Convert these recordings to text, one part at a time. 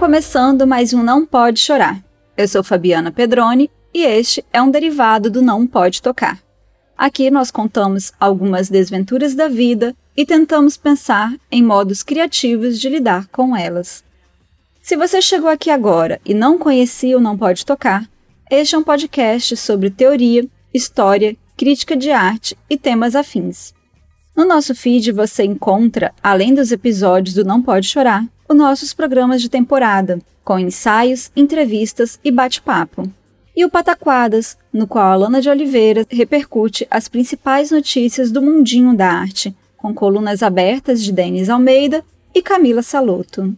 Começando mais um Não Pode Chorar. Eu sou Fabiana Pedroni e este é um derivado do Não Pode Tocar. Aqui nós contamos algumas desventuras da vida e tentamos pensar em modos criativos de lidar com elas. Se você chegou aqui agora e não conhecia o Não Pode Tocar, este é um podcast sobre teoria, história, crítica de arte e temas afins. No nosso feed você encontra, além dos episódios do Não Pode Chorar, os nossos programas de temporada, com ensaios, entrevistas e bate-papo. E o Pataquadas, no qual a Lana de Oliveira repercute as principais notícias do mundinho da arte, com colunas abertas de Denis Almeida e Camila Saloto.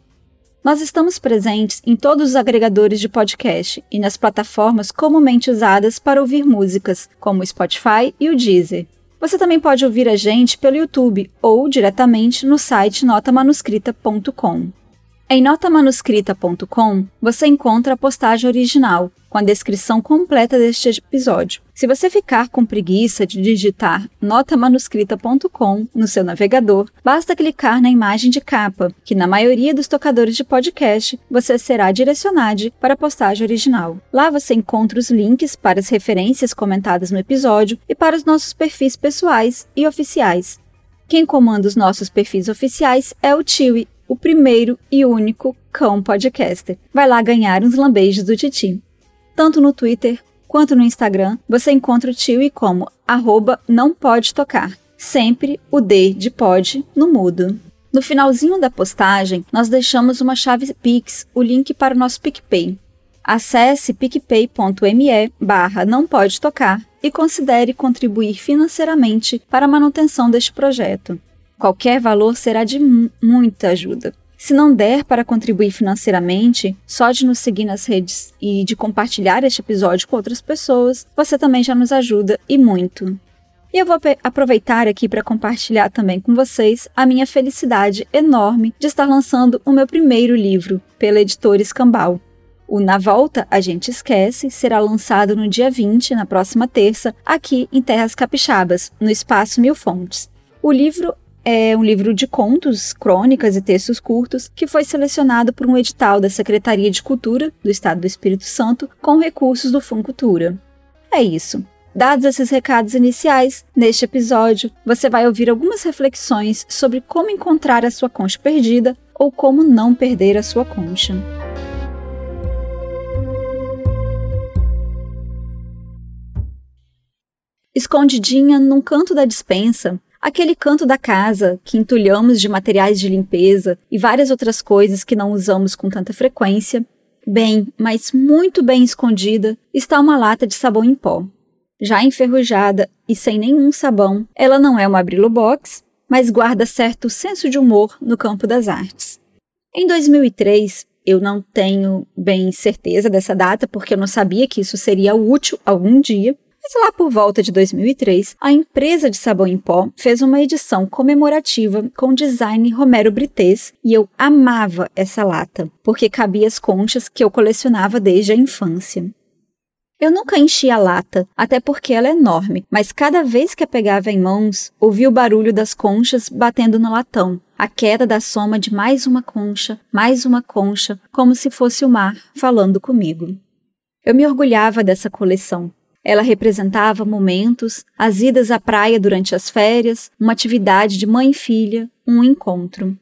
Nós estamos presentes em todos os agregadores de podcast e nas plataformas comumente usadas para ouvir músicas, como o Spotify e o Deezer. Você também pode ouvir a gente pelo YouTube ou diretamente no site notamanuscrita.com. Em notamanuscrita.com você encontra a postagem original, com a descrição completa deste episódio. Se você ficar com preguiça de digitar notamanuscrita.com no seu navegador, basta clicar na imagem de capa, que na maioria dos tocadores de podcast você será direcionado para a postagem original. Lá você encontra os links para as referências comentadas no episódio e para os nossos perfis pessoais e oficiais. Quem comanda os nossos perfis oficiais é o Tiwi, o primeiro e único cão podcaster. Vai lá ganhar uns lambejos do Titi. Tanto no Twitter quanto no Instagram, você encontra o Tiwi como arroba não pode tocar. Sempre o D de pode no mudo. No finalzinho da postagem, nós deixamos uma chave Pix, o link para o nosso PicPay. Acesse picpay.me barra não pode tocar e considere contribuir financeiramente para a manutenção deste projeto. Qualquer valor será de muita ajuda. Se não der para contribuir financeiramente, só de nos seguir nas redes e de compartilhar este episódio com outras pessoas, você também já nos ajuda e muito. E eu vou aproveitar aqui para compartilhar também com vocês a minha felicidade enorme de estar lançando o meu primeiro livro pela editora Escambau. O Na Volta A Gente Esquece será lançado no dia 20, na próxima terça, aqui em Terras Capixabas, no Espaço Mil Fontes. O livro é um livro de contos, crônicas e textos curtos que foi selecionado por um edital da Secretaria de Cultura do Estado do Espírito Santo com recursos do Funcultura. É isso. Dados esses recados iniciais, neste episódio você vai ouvir algumas reflexões sobre como encontrar a sua concha perdida ou como não perder a sua concha. Escondidinha num canto da dispensa, aquele canto da casa que entulhamos de materiais de limpeza e várias outras coisas que não usamos com tanta frequência, bem, mas muito bem escondida, está uma lata de sabão em pó. Já enferrujada e sem nenhum sabão, ela não é uma Brillo Box, mas guarda certo senso de humor no campo das artes. Em 2003, eu não tenho bem certeza dessa data, porque eu não sabia que isso seria útil algum dia, mas lá por volta de 2003, a empresa de sabão em pó fez uma edição comemorativa com design Romero Brites e eu amava essa lata, porque cabia as conchas que eu colecionava desde a infância. Eu nunca enchi a lata, até porque ela é enorme, mas cada vez que a pegava em mãos, ouvia o barulho das conchas batendo no latão, a queda da soma de mais uma concha, mais uma concha, como se fosse o mar falando comigo. Eu me orgulhava dessa coleção, ela representava momentos, as idas à praia durante as férias, uma atividade de mãe e filha, um encontro.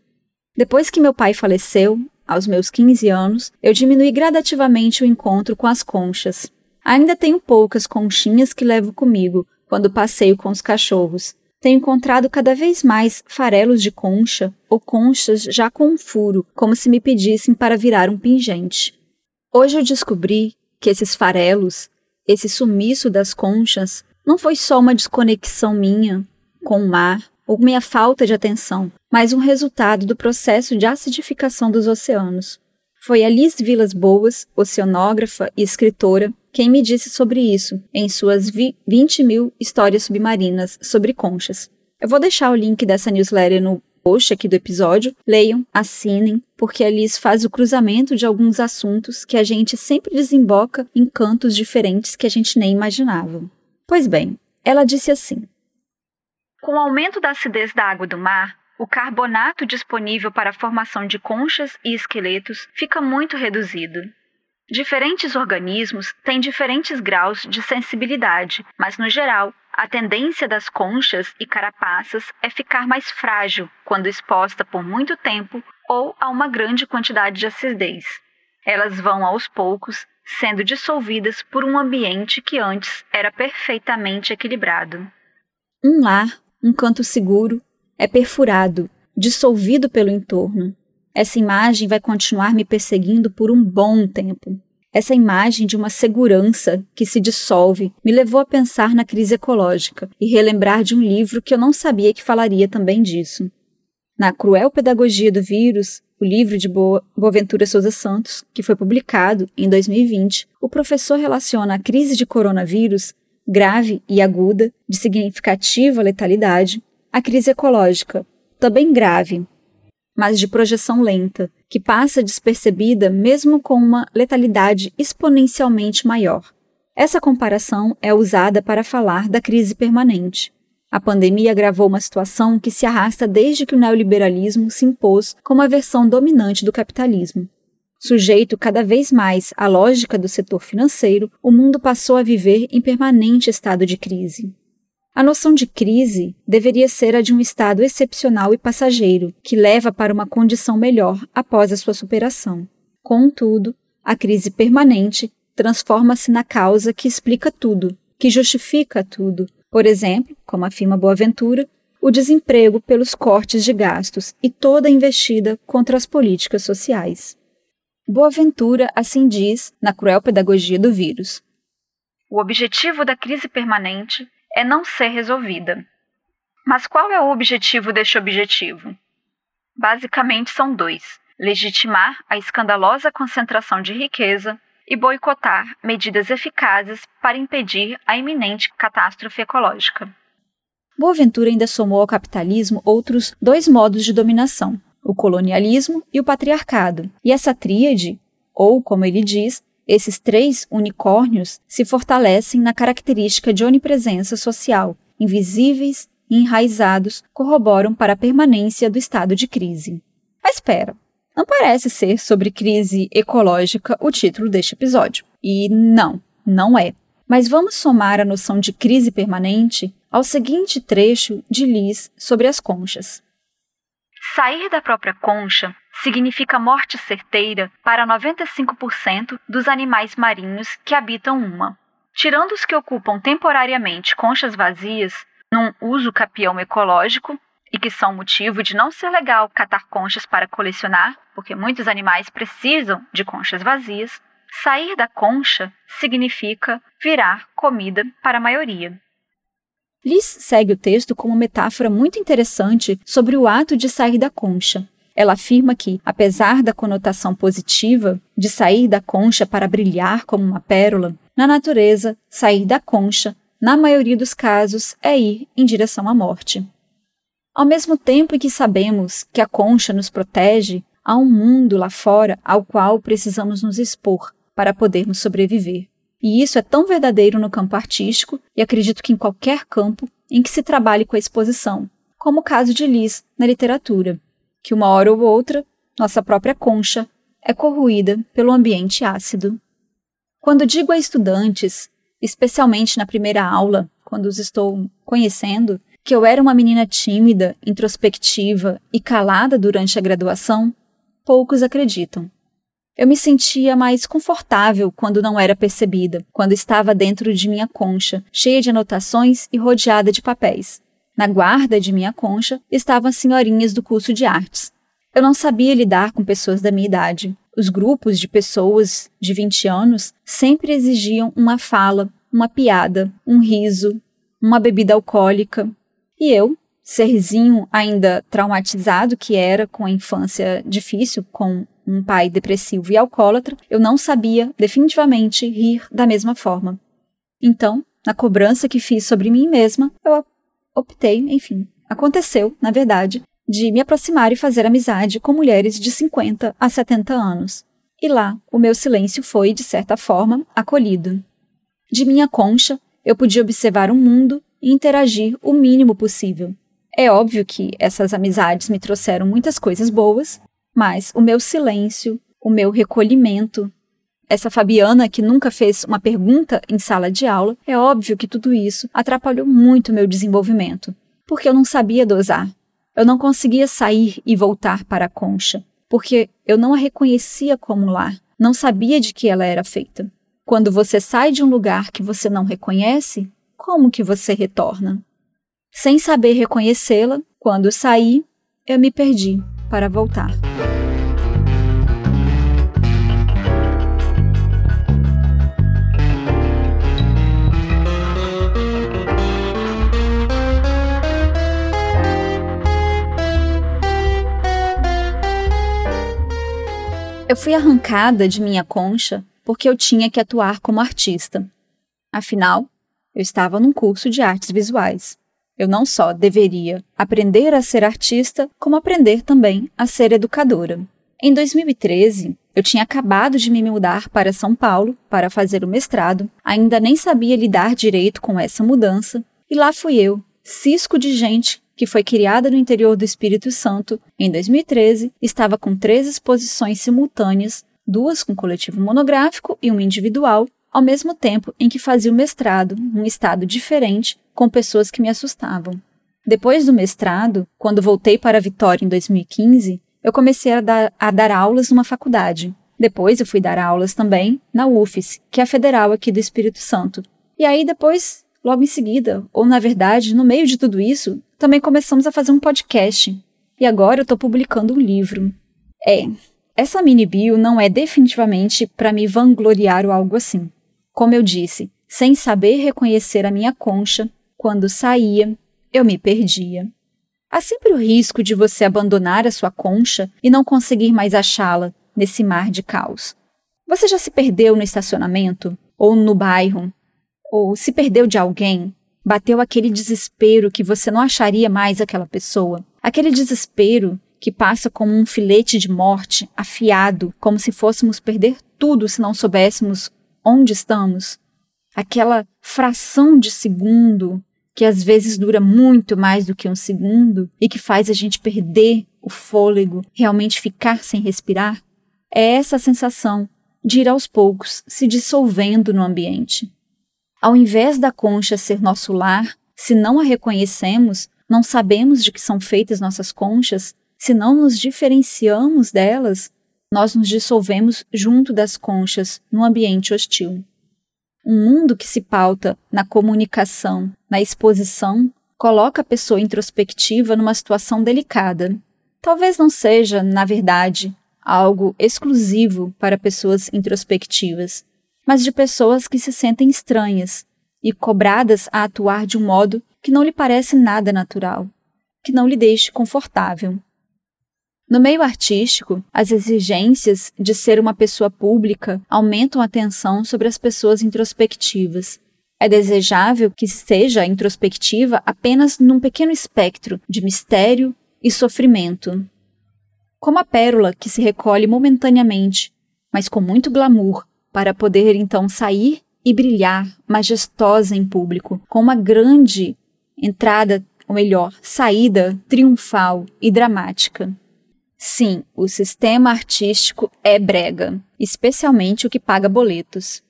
Depois que meu pai faleceu, aos meus 15 anos, eu diminui gradativamente o encontro com as conchas. Ainda tenho poucas conchinhas que levo comigo quando passeio com os cachorros. Tenho encontrado cada vez mais farelos de concha ou conchas já com um furo, como se me pedissem para virar um pingente. Hoje eu descobri que esses farelos esse sumiço das conchas não foi só uma desconexão minha com o mar ou minha falta de atenção, mas um resultado do processo de acidificação dos oceanos. Foi Alice Vilas Boas, oceanógrafa e escritora, quem me disse sobre isso em suas 20 mil histórias submarinas sobre conchas. Eu vou deixar o link dessa newsletter no post aqui do episódio. Leiam, assinem, porque a Liz faz o cruzamento de alguns assuntos que a gente sempre desemboca em cantos diferentes que a gente nem imaginava. Pois bem, ela disse assim: Com o aumento da acidez da água do mar, o carbonato disponível para a formação de conchas e esqueletos fica muito reduzido. Diferentes organismos têm diferentes graus de sensibilidade, mas no geral, a tendência das conchas e carapaças é ficar mais frágil quando exposta por muito tempo ou a uma grande quantidade de acidez. Elas vão aos poucos sendo dissolvidas por um ambiente que antes era perfeitamente equilibrado. Um lar, um canto seguro, é perfurado, dissolvido pelo entorno. Essa imagem vai continuar me perseguindo por um bom tempo. Essa imagem de uma segurança que se dissolve me levou a pensar na crise ecológica e relembrar de um livro que eu não sabia que falaria também disso. Na Cruel Pedagogia do Vírus, o livro de Boaventura Souza Santos, que foi publicado em 2020, o professor relaciona a crise de coronavírus, grave e aguda, de significativa letalidade, à crise ecológica, também grave, mas de projeção lenta, que passa despercebida mesmo com uma letalidade exponencialmente maior. Essa comparação é usada para falar da crise permanente. A pandemia agravou uma situação que se arrasta desde que o neoliberalismo se impôs como a versão dominante do capitalismo. Sujeito cada vez mais à lógica do setor financeiro, o mundo passou a viver em permanente estado de crise. A noção de crise deveria ser a de um estado excepcional e passageiro, que leva para uma condição melhor após a sua superação. Contudo, a crise permanente transforma-se na causa que explica tudo, que justifica tudo. Por exemplo, como afirma Boaventura, o desemprego pelos cortes de gastos e toda a investida contra as políticas sociais. Boaventura assim diz na Cruel Pedagogia do Vírus. O objetivo da crise permanente é não ser resolvida. Mas qual é o objetivo deste objetivo? Basicamente são dois: legitimar a escandalosa concentração de riqueza e boicotar medidas eficazes para impedir a iminente catástrofe ecológica. Boaventura ainda somou ao capitalismo outros dois modos de dominação, o colonialismo e o patriarcado. E essa tríade, ou como ele diz, esses três unicórnios se fortalecem na característica de onipresença social, invisíveis e enraizados corroboram para a permanência do estado de crise. Mas espera, não parece ser sobre crise ecológica o título deste episódio. E não, não é. Mas vamos somar a noção de crise permanente ao seguinte trecho de Liz sobre as conchas. Sair da própria concha significa morte certeira para 95% dos animais marinhos que habitam uma. Tirando os que ocupam temporariamente conchas vazias, num uso capião ecológico, e que são motivo de não ser legal catar conchas para colecionar, porque muitos animais precisam de conchas vazias, sair da concha significa virar comida para a maioria. Liz segue o texto com uma metáfora muito interessante sobre o ato de sair da concha, ela afirma que, apesar da conotação positiva de sair da concha para brilhar como uma pérola, na natureza, sair da concha, na maioria dos casos, é ir em direção à morte. Ao mesmo tempo que sabemos que a concha nos protege, há um mundo lá fora ao qual precisamos nos expor para podermos sobreviver. E isso é tão verdadeiro no campo artístico e acredito que em qualquer campo em que se trabalhe com a exposição, como o caso de Liz na literatura que uma hora ou outra, nossa própria concha é corroída pelo ambiente ácido. Quando digo a estudantes, especialmente na primeira aula, quando os estou conhecendo, que eu era uma menina tímida, introspectiva e calada durante a graduação, poucos acreditam. Eu me sentia mais confortável quando não era percebida, quando estava dentro de minha concha, cheia de anotações e rodeada de papéis. Na guarda de minha concha estavam as senhorinhas do curso de artes. Eu não sabia lidar com pessoas da minha idade. Os grupos de pessoas de 20 anos sempre exigiam uma fala, uma piada, um riso, uma bebida alcoólica. E eu, serzinho ainda traumatizado que era com a infância difícil, com um pai depressivo e alcoólatra, eu não sabia definitivamente rir da mesma forma. Então, na cobrança que fiz sobre mim mesma, eu optei, enfim, aconteceu, na verdade, de me aproximar e fazer amizade com mulheres de 50 a 70 anos. E lá, o meu silêncio foi, de certa forma, acolhido. De minha concha, eu podia observar o mundo e interagir o mínimo possível. É óbvio que essas amizades me trouxeram muitas coisas boas, mas o meu silêncio, o meu recolhimento, essa Fabiana que nunca fez uma pergunta em sala de aula, é óbvio que tudo isso atrapalhou muito meu desenvolvimento, porque eu não sabia dosar. Eu não conseguia sair e voltar para a concha, porque eu não a reconhecia como lar, não sabia de que ela era feita. Quando você sai de um lugar que você não reconhece, como que você retorna? Sem saber reconhecê-la, quando saí, eu me perdi para voltar. Eu fui arrancada de minha concha porque eu tinha que atuar como artista. Afinal, eu estava num curso de artes visuais. Eu não só deveria aprender a ser artista, como aprender também a ser educadora. Em 2013, eu tinha acabado de me mudar para São Paulo para fazer o mestrado, ainda nem sabia lidar direito com essa mudança, e lá fui eu, cisco de gente que foi criada no interior do Espírito Santo em 2013, estava com três exposições simultâneas, duas com coletivo monográfico e uma individual, ao mesmo tempo em que fazia o mestrado, num estado diferente, com pessoas que me assustavam. Depois do mestrado, quando voltei para Vitória em 2015, eu comecei a dar, a dar aulas numa faculdade. Depois eu fui dar aulas também na UFES, que é a federal aqui do Espírito Santo. E aí depois Logo em seguida, ou na verdade, no meio de tudo isso, também começamos a fazer um podcast. E agora eu estou publicando um livro. É, essa mini bio não é definitivamente para me vangloriar ou algo assim. Como eu disse, sem saber reconhecer a minha concha, quando saía, eu me perdia. Há sempre o risco de você abandonar a sua concha e não conseguir mais achá-la nesse mar de caos. Você já se perdeu no estacionamento? Ou no bairro? ou se perdeu de alguém, bateu aquele desespero que você não acharia mais aquela pessoa. Aquele desespero que passa como um filete de morte afiado, como se fôssemos perder tudo se não soubéssemos onde estamos. Aquela fração de segundo que às vezes dura muito mais do que um segundo e que faz a gente perder o fôlego, realmente ficar sem respirar. É essa sensação de ir aos poucos se dissolvendo no ambiente. Ao invés da concha ser nosso lar, se não a reconhecemos, não sabemos de que são feitas nossas conchas, se não nos diferenciamos delas, nós nos dissolvemos junto das conchas num ambiente hostil. Um mundo que se pauta na comunicação, na exposição, coloca a pessoa introspectiva numa situação delicada. Talvez não seja, na verdade, algo exclusivo para pessoas introspectivas, mas de pessoas que se sentem estranhas e cobradas a atuar de um modo que não lhe parece nada natural, que não lhe deixe confortável. No meio artístico, as exigências de ser uma pessoa pública aumentam a tensão sobre as pessoas introspectivas. É desejável que seja introspectiva apenas num pequeno espectro de mistério e sofrimento. Como a pérola que se recolhe momentaneamente, mas com muito glamour, para poder então sair e brilhar majestosa em público, com uma grande entrada, ou melhor, saída triunfal e dramática. Sim, o sistema artístico é brega, especialmente o que paga boletos.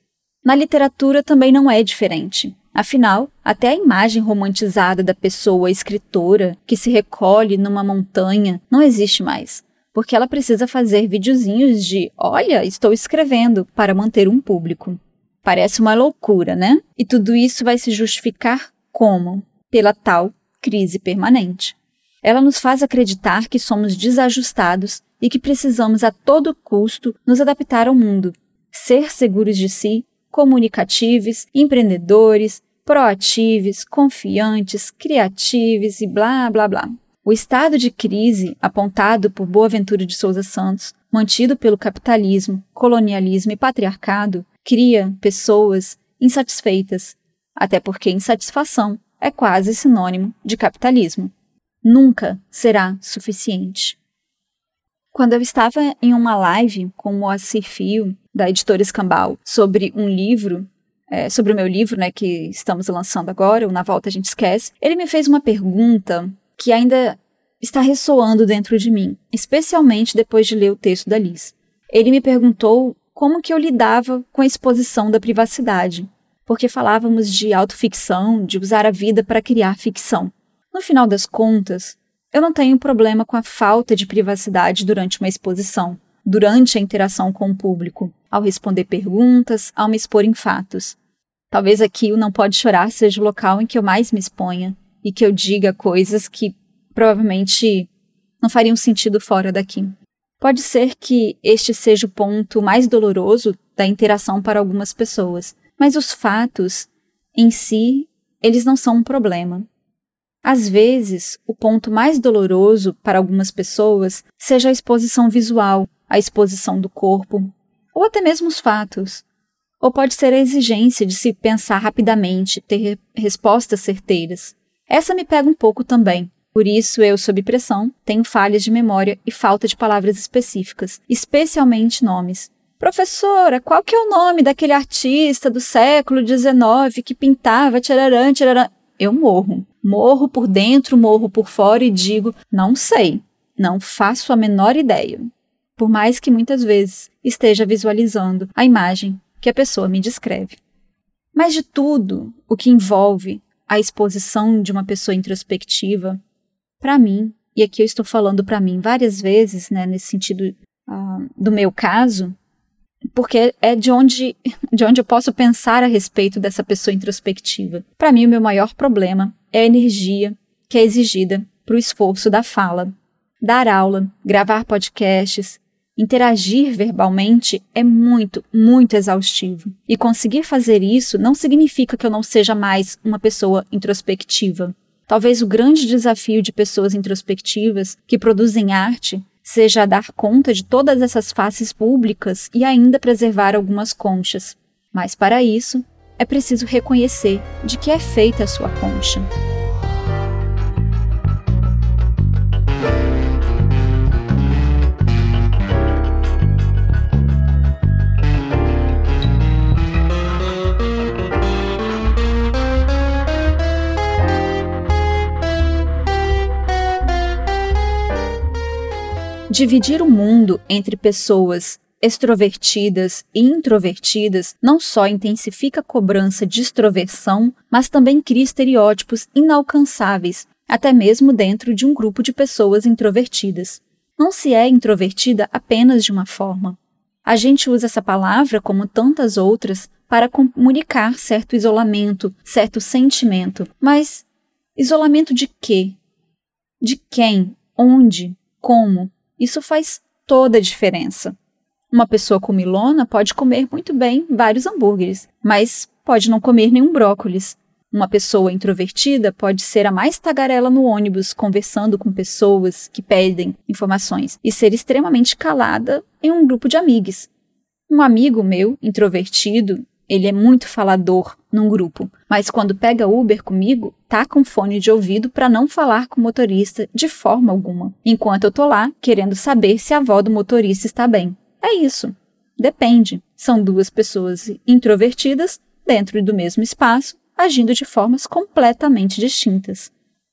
Na literatura também não é diferente. Afinal, até a imagem romantizada da pessoa escritora que se recolhe numa montanha não existe mais porque ela precisa fazer videozinhos de olha, estou escrevendo para manter um público. Parece uma loucura, né? E tudo isso vai se justificar como? Pela tal crise permanente. Ela nos faz acreditar que somos desajustados e que precisamos a todo custo nos adaptar ao mundo. Ser seguros de si comunicativos, empreendedores, proativos, confiantes, criativos e blá blá blá. O estado de crise apontado por Boaventura de Souza Santos, mantido pelo capitalismo, colonialismo e patriarcado, cria pessoas insatisfeitas, até porque insatisfação é quase sinônimo de capitalismo. Nunca será suficiente. Quando eu estava em uma live com o Moacir Fio, da editora Escambau, sobre um livro, é, sobre o meu livro, né, que estamos lançando agora, o Na Volta a Gente Esquece, ele me fez uma pergunta que ainda está ressoando dentro de mim, especialmente depois de ler o texto da Liz. Ele me perguntou como que eu lidava com a exposição da privacidade, porque falávamos de autoficção, de usar a vida para criar ficção. No final das contas, eu não tenho problema com a falta de privacidade durante uma exposição, durante a interação com o público, ao responder perguntas, ao me expor em fatos. Talvez aqui o Não Pode Chorar seja o local em que eu mais me exponha e que eu diga coisas que provavelmente não fariam sentido fora daqui. Pode ser que este seja o ponto mais doloroso da interação para algumas pessoas, mas os fatos em si, eles não são um problema. Às vezes, o ponto mais doloroso para algumas pessoas seja a exposição visual, a exposição do corpo, ou até mesmo os fatos. Ou pode ser a exigência de se pensar rapidamente, ter respostas certeiras. Essa me pega um pouco também. Por isso, eu, sob pressão, tenho falhas de memória e falta de palavras específicas, especialmente nomes. Professora, qual que é o nome daquele artista do século XIX que pintava tchararã, tchararã? Eu morro. Morro por dentro, morro por fora e digo: não sei, não faço a menor ideia. Por mais que muitas vezes esteja visualizando a imagem que a pessoa me descreve. Mas de tudo o que envolve a exposição de uma pessoa introspectiva, para mim, e aqui eu estou falando para mim várias vezes, né, nesse sentido uh, do meu caso, porque é de onde, de onde eu posso pensar a respeito dessa pessoa introspectiva. Para mim, o meu maior problema é a energia que é exigida para o esforço da fala. Dar aula, gravar podcasts, interagir verbalmente é muito, muito exaustivo. E conseguir fazer isso não significa que eu não seja mais uma pessoa introspectiva. Talvez o grande desafio de pessoas introspectivas que produzem arte seja dar conta de todas essas faces públicas e ainda preservar algumas conchas. Mas para isso, é preciso reconhecer de que é feita a sua concha. Dividir o mundo entre pessoas extrovertidas e introvertidas não só intensifica a cobrança de extroversão, mas também cria estereótipos inalcançáveis, até mesmo dentro de um grupo de pessoas introvertidas. Não se é introvertida apenas de uma forma. A gente usa essa palavra, como tantas outras, para comunicar certo isolamento, certo sentimento. Mas isolamento de quê? De quem? Onde? Como? Isso faz toda a diferença. Uma pessoa comilona pode comer muito bem vários hambúrgueres, mas pode não comer nenhum brócolis. Uma pessoa introvertida pode ser a mais tagarela no ônibus, conversando com pessoas que pedem informações, e ser extremamente calada em um grupo de amigos. Um amigo meu, introvertido, ele é muito falador num grupo, mas quando pega Uber comigo, tá com fone de ouvido para não falar com o motorista de forma alguma, enquanto eu tô lá querendo saber se a avó do motorista está bem. É isso. Depende. São duas pessoas introvertidas dentro do mesmo espaço, agindo de formas completamente distintas.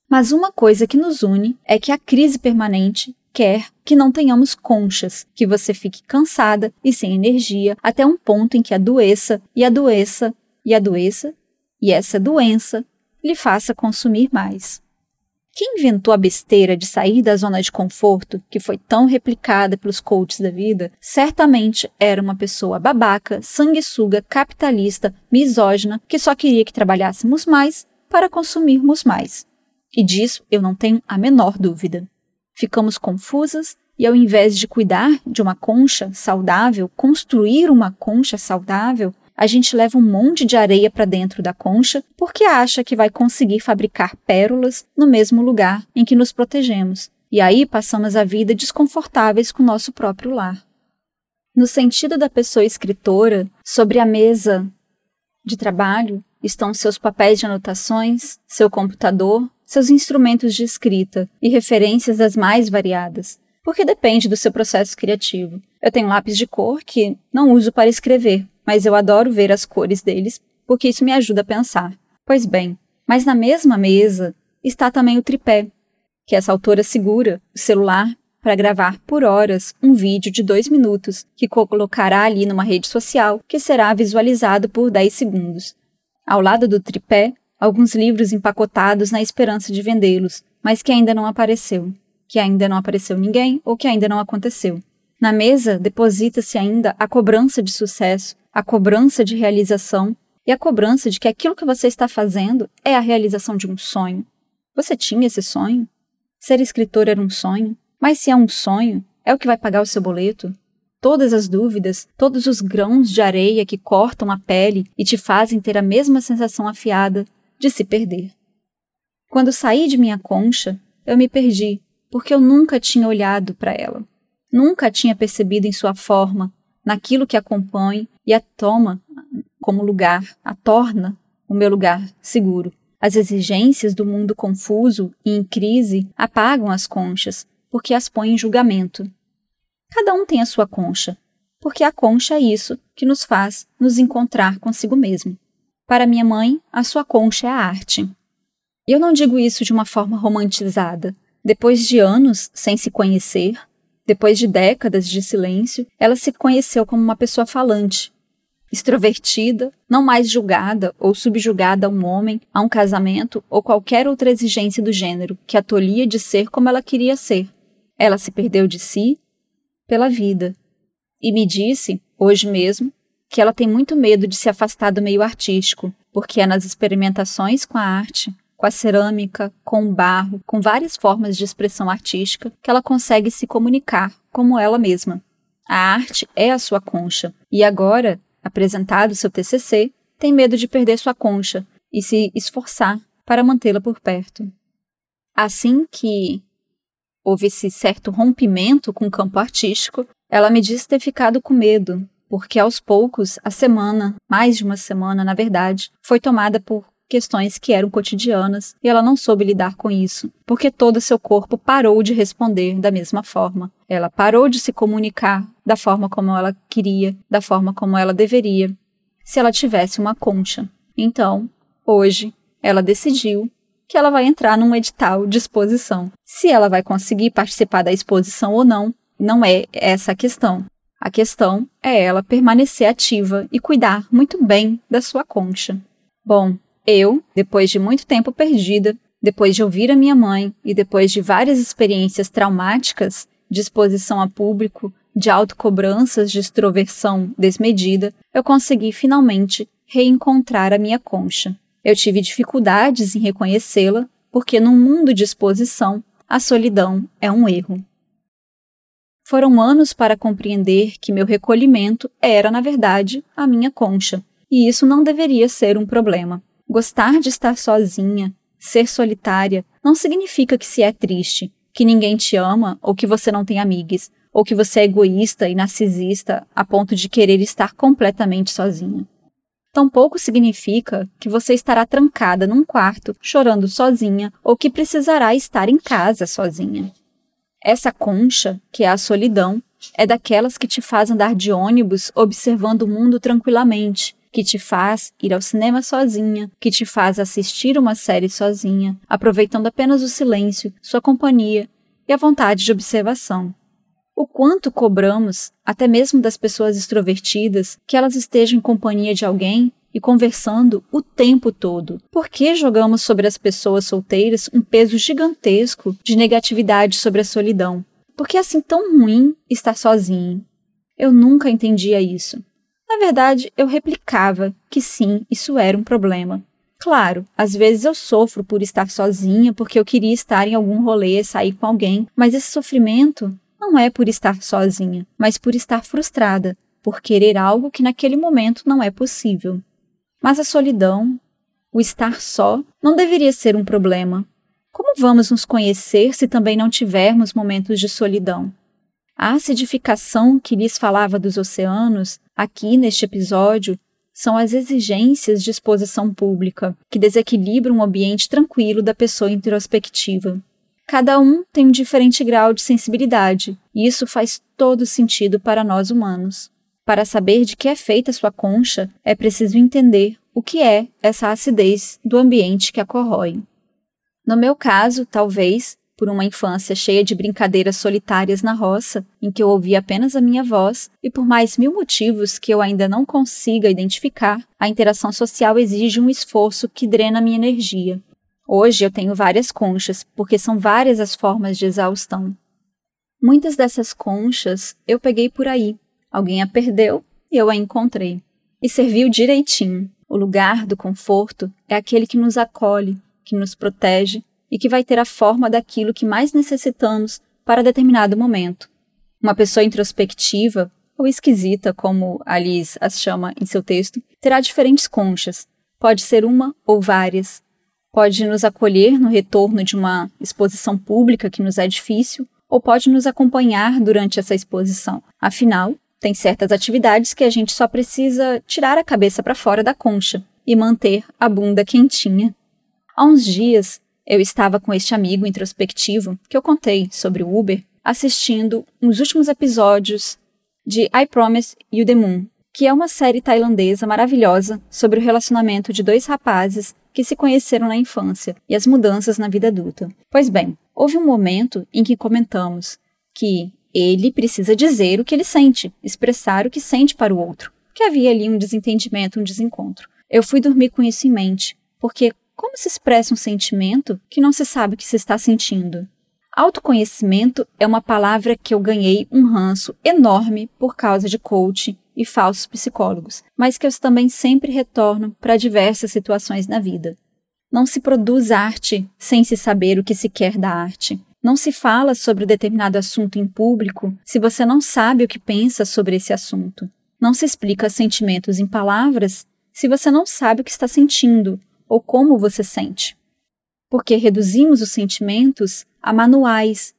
Mas uma coisa que nos une é que a crise permanente quer que não tenhamos conchas, que você fique cansada e sem energia até um ponto em que adoeça e adoeça e adoeça e essa doença lhe faça consumir mais. Quem inventou a besteira de sair da zona de conforto, que foi tão replicada pelos coaches da vida, certamente era uma pessoa babaca, sanguessuga, capitalista, misógina, que só queria que trabalhássemos mais para consumirmos mais. E disso eu não tenho a menor dúvida. Ficamos confusas e, ao invés de cuidar de uma concha saudável, construir uma concha saudável, a gente leva um monte de areia para dentro da concha porque acha que vai conseguir fabricar pérolas no mesmo lugar em que nos protegemos. E aí passamos a vida desconfortáveis com nosso próprio lar. No sentido da pessoa escritora, sobre a mesa de trabalho estão seus papéis de anotações, seu computador, seus instrumentos de escrita e referências das mais variadas, porque depende do seu processo criativo. Eu tenho lápis de cor que não uso para escrever, mas eu adoro ver as cores deles porque isso me ajuda a pensar. Pois bem, mas na mesma mesa está também o tripé, que essa autora segura o celular para gravar por horas um vídeo de dois minutos que colocará ali numa rede social que será visualizado por 10 segundos. Ao lado do tripé, alguns livros empacotados na esperança de vendê-los, mas que ainda não apareceu, que ainda não apareceu ninguém ou que ainda não aconteceu. Na mesa deposita-se ainda a cobrança de sucesso, a cobrança de realização e a cobrança de que aquilo que você está fazendo é a realização de um sonho. Você tinha esse sonho? Ser escritor era um sonho? Mas se é um sonho, é o que vai pagar o seu boleto? Todas as dúvidas, todos os grãos de areia que cortam a pele e te fazem ter a mesma sensação afiada de se perder. Quando saí de minha concha, eu me perdi, porque eu nunca tinha olhado para ela. Nunca tinha percebido em sua forma, naquilo que a compõe e a toma como lugar, a torna o meu lugar seguro. As exigências do mundo confuso e em crise apagam as conchas, porque as põem em julgamento. Cada um tem a sua concha, porque a concha é isso que nos faz nos encontrar consigo mesmo. Para minha mãe, a sua concha é a arte. Eu não digo isso de uma forma romantizada. Depois de anos sem se conhecer, depois de décadas de silêncio, ela se conheceu como uma pessoa falante, extrovertida, não mais julgada ou subjugada a um homem, a um casamento ou qualquer outra exigência do gênero que a tolhia de ser como ela queria ser. Ela se perdeu de si pela vida e me disse, hoje mesmo, que ela tem muito medo de se afastar do meio artístico, porque é nas experimentações com a arte com a cerâmica, com o barro, com várias formas de expressão artística, que ela consegue se comunicar como ela mesma. A arte é a sua concha, e agora, apresentado seu TCC, tem medo de perder sua concha e se esforçar para mantê-la por perto. Assim que houve esse certo rompimento com o campo artístico, ela me disse ter ficado com medo, porque aos poucos, a semana, mais de uma semana na verdade, foi tomada por questões que eram cotidianas e ela não soube lidar com isso, porque todo seu corpo parou de responder da mesma forma. Ela parou de se comunicar da forma como ela queria, da forma como ela deveria, se ela tivesse uma concha. Então, hoje, ela decidiu que ela vai entrar num edital de exposição. Se ela vai conseguir participar da exposição ou não, não é essa a questão. A questão é ela permanecer ativa e cuidar muito bem da sua concha. Bom, eu, depois de muito tempo perdida, depois de ouvir a minha mãe e depois de várias experiências traumáticas de exposição a público, de autocobranças de extroversão desmedida, eu consegui finalmente reencontrar a minha concha. Eu tive dificuldades em reconhecê-la, porque num mundo de exposição, a solidão é um erro. Foram anos para compreender que meu recolhimento era, na verdade, a minha concha, e isso não deveria ser um problema. Gostar de estar sozinha, ser solitária, não significa que se é triste, que ninguém te ama ou que você não tem amigas, ou que você é egoísta e narcisista a ponto de querer estar completamente sozinha. Tampouco significa que você estará trancada num quarto, chorando sozinha, ou que precisará estar em casa sozinha. Essa concha, que é a solidão, é daquelas que te faz andar de ônibus observando o mundo tranquilamente, que te faz ir ao cinema sozinha, que te faz assistir uma série sozinha, aproveitando apenas o silêncio, sua companhia e a vontade de observação. O quanto cobramos, até mesmo das pessoas extrovertidas, que elas estejam em companhia de alguém e conversando o tempo todo. Por que jogamos sobre as pessoas solteiras um peso gigantesco de negatividade sobre a solidão? Por que é assim tão ruim estar sozinho? Eu nunca entendia isso. Na verdade, eu replicava que sim, isso era um problema. Claro, às vezes eu sofro por estar sozinha porque eu queria estar em algum rolê, sair com alguém, mas esse sofrimento não é por estar sozinha, mas por estar frustrada, por querer algo que naquele momento não é possível. Mas a solidão, o estar só, não deveria ser um problema. Como vamos nos conhecer se também não tivermos momentos de solidão? A acidificação que lhes falava dos oceanos, aqui neste episódio, são as exigências de exposição pública, que desequilibram o ambiente tranquilo da pessoa introspectiva. Cada um tem um diferente grau de sensibilidade, e isso faz todo sentido para nós humanos. Para saber de que é feita sua concha, é preciso entender o que é essa acidez do ambiente que a corrói. No meu caso, talvez, por uma infância cheia de brincadeiras solitárias na roça, em que eu ouvia apenas a minha voz, e por mais mil motivos que eu ainda não consiga identificar, a interação social exige um esforço que drena minha energia. Hoje eu tenho várias conchas, porque são várias as formas de exaustão. Muitas dessas conchas eu peguei por aí. Alguém a perdeu e eu a encontrei. E serviu direitinho. O lugar do conforto é aquele que nos acolhe, que nos protege e que vai ter a forma daquilo que mais necessitamos para determinado momento. Uma pessoa introspectiva, ou esquisita, como Alice as chama em seu texto, terá diferentes conchas. Pode ser uma ou várias, pode nos acolher no retorno de uma exposição pública que nos é difícil, ou pode nos acompanhar durante essa exposição. Afinal, tem certas atividades que a gente só precisa tirar a cabeça para fora da concha e manter a bunda quentinha. Há uns dias, eu estava com este amigo introspectivo que eu contei sobre o Uber, assistindo os últimos episódios de I Promise You the Moon, que é uma série tailandesa maravilhosa sobre o relacionamento de dois rapazes que se conheceram na infância e as mudanças na vida adulta. Pois bem, houve um momento em que comentamos que ele precisa dizer o que ele sente, expressar o que sente para o outro, que havia ali um desentendimento, um desencontro. Eu fui dormir com isso em mente, porque como se expressa um sentimento que não se sabe o que se está sentindo? Autoconhecimento é uma palavra que eu ganhei um ranço enorme por causa de coach e falsos psicólogos, mas que eu também sempre retorno para diversas situações na vida. Não se produz arte sem se saber o que se quer da arte. Não se fala sobre determinado assunto em público se você não sabe o que pensa sobre esse assunto. Não se explica sentimentos em palavras se você não sabe o que está sentindo ou como você sente. Porque reduzimos os sentimentos a manuais,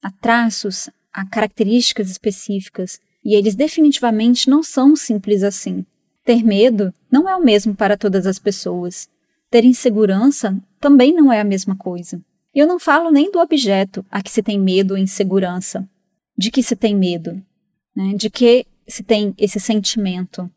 a traços, a características específicas e eles definitivamente não são simples assim. Ter medo não é o mesmo para todas as pessoas. Ter insegurança também não é a mesma coisa. E eu não falo nem do objeto a que se tem medo ou insegurança. De que se tem medo, né? de que se tem esse sentimento.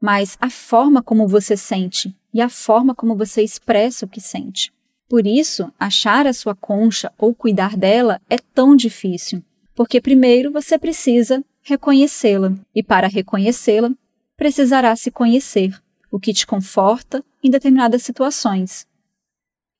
Mas a forma como você sente e a forma como você expressa o que sente. Por isso, achar a sua concha ou cuidar dela é tão difícil, porque primeiro você precisa reconhecê-la. E para reconhecê-la, precisará se conhecer, o que te conforta em determinadas situações.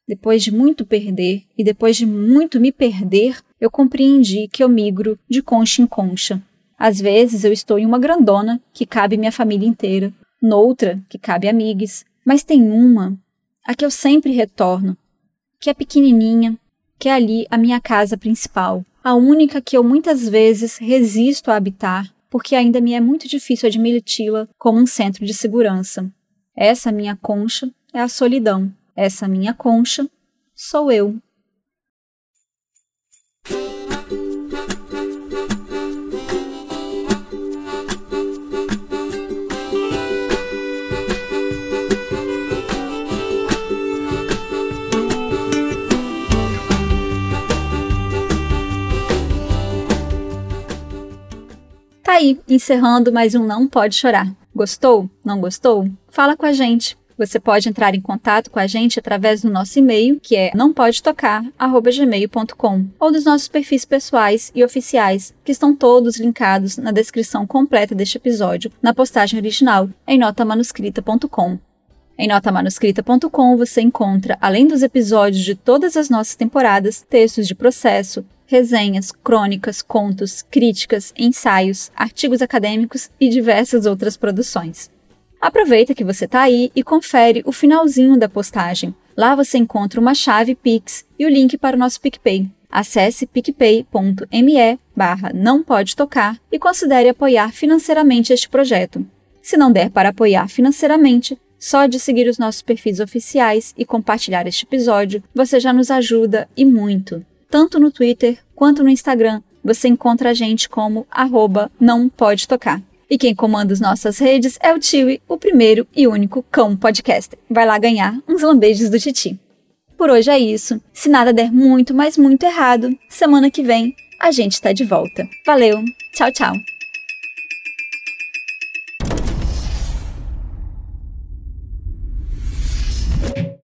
Depois de muito perder e depois de muito me perder, eu compreendi que eu migro de concha em concha. Às vezes eu estou em uma grandona que cabe minha família inteira, noutra que cabe amigos, mas tem uma a que eu sempre retorno, que é pequenininha, que é ali a minha casa principal, a única que eu muitas vezes resisto a habitar, porque ainda me é muito difícil admiti-la como um centro de segurança. Essa minha concha é a solidão. Essa minha concha sou eu. Tá aí, encerrando mais um Não Pode Chorar. Gostou? Não gostou? Fala com a gente. Você pode entrar em contato com a gente através do nosso e-mail, que é nãopodetocar@gmail.com, ou dos nossos perfis pessoais e oficiais, que estão todos linkados na descrição completa deste episódio, na postagem original em notamanuscrita.com. Em notamanuscrita.com você encontra, além dos episódios de todas as nossas temporadas, textos de processo, resenhas, crônicas, contos, críticas, ensaios, artigos acadêmicos e diversas outras produções. Aproveita que você está aí e confere o finalzinho da postagem. Lá você encontra uma chave Pix e o link para o nosso PicPay. Acesse picpay.me barra não pode tocar e considere apoiar financeiramente este projeto. Se não der para apoiar financeiramente, só de seguir os nossos perfis oficiais e compartilhar este episódio, você já nos ajuda e muito. Tanto no Twitter quanto no Instagram, você encontra a gente como arroba não pode tocar. E quem comanda as nossas redes é o Tiwi, o primeiro e único cão podcaster. Vai lá ganhar uns lambejos do Titi. Por hoje é isso. Se nada der muito, mas muito errado, semana que vem a gente está de volta. Valeu, tchau, tchau.